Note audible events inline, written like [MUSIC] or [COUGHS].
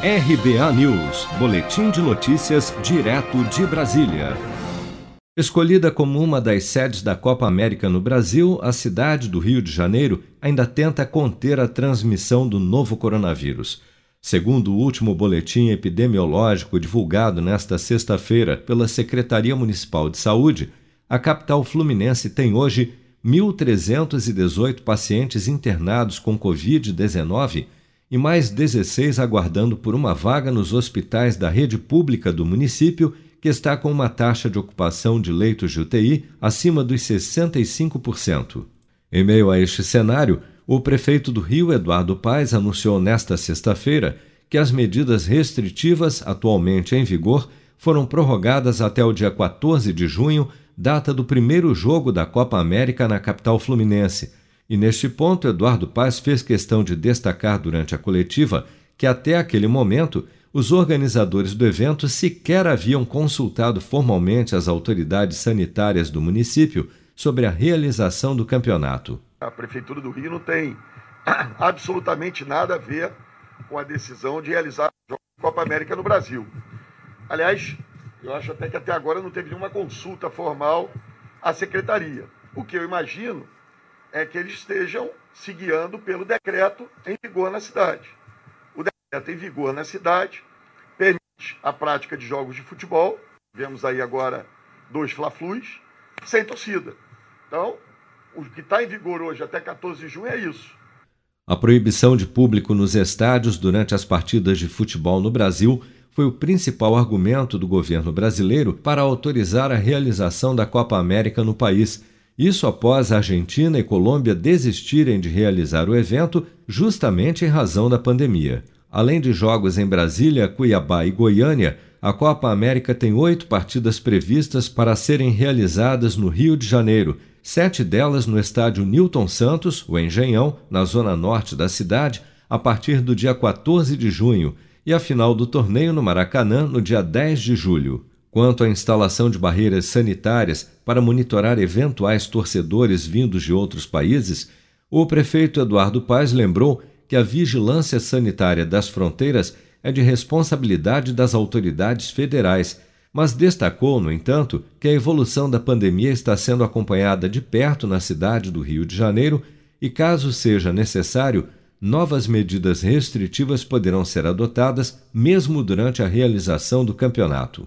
RBA News, Boletim de Notícias, direto de Brasília. Escolhida como uma das sedes da Copa América no Brasil, a cidade do Rio de Janeiro ainda tenta conter a transmissão do novo coronavírus. Segundo o último boletim epidemiológico divulgado nesta sexta-feira pela Secretaria Municipal de Saúde, a capital fluminense tem hoje 1.318 pacientes internados com Covid-19 e mais 16 aguardando por uma vaga nos hospitais da rede pública do município que está com uma taxa de ocupação de leitos de UTI acima dos 65%. Em meio a este cenário, o prefeito do Rio, Eduardo Paes, anunciou nesta sexta-feira que as medidas restritivas atualmente em vigor foram prorrogadas até o dia 14 de junho, data do primeiro jogo da Copa América na capital fluminense. E neste ponto, Eduardo Paes fez questão de destacar durante a coletiva que até aquele momento os organizadores do evento sequer haviam consultado formalmente as autoridades sanitárias do município sobre a realização do campeonato. A Prefeitura do Rio não tem [COUGHS] absolutamente nada a ver com a decisão de realizar a Copa América no Brasil. Aliás, eu acho até que até agora não teve nenhuma consulta formal à secretaria. O que eu imagino é que eles estejam se guiando pelo decreto em vigor na cidade. O decreto em vigor na cidade permite a prática de jogos de futebol. Vemos aí agora dois fla-flus sem torcida. Então, o que está em vigor hoje até 14 de junho é isso. A proibição de público nos estádios durante as partidas de futebol no Brasil foi o principal argumento do governo brasileiro para autorizar a realização da Copa América no país. Isso após a Argentina e Colômbia desistirem de realizar o evento justamente em razão da pandemia. Além de jogos em Brasília, Cuiabá e Goiânia, a Copa América tem oito partidas previstas para serem realizadas no Rio de Janeiro, sete delas no estádio Newton Santos, o Engenhão, na zona norte da cidade, a partir do dia 14 de junho, e a final do torneio no Maracanã no dia 10 de julho. Quanto à instalação de barreiras sanitárias para monitorar eventuais torcedores vindos de outros países, o prefeito Eduardo Paes lembrou que a vigilância sanitária das fronteiras é de responsabilidade das autoridades federais, mas destacou, no entanto, que a evolução da pandemia está sendo acompanhada de perto na cidade do Rio de Janeiro e, caso seja necessário, novas medidas restritivas poderão ser adotadas mesmo durante a realização do campeonato.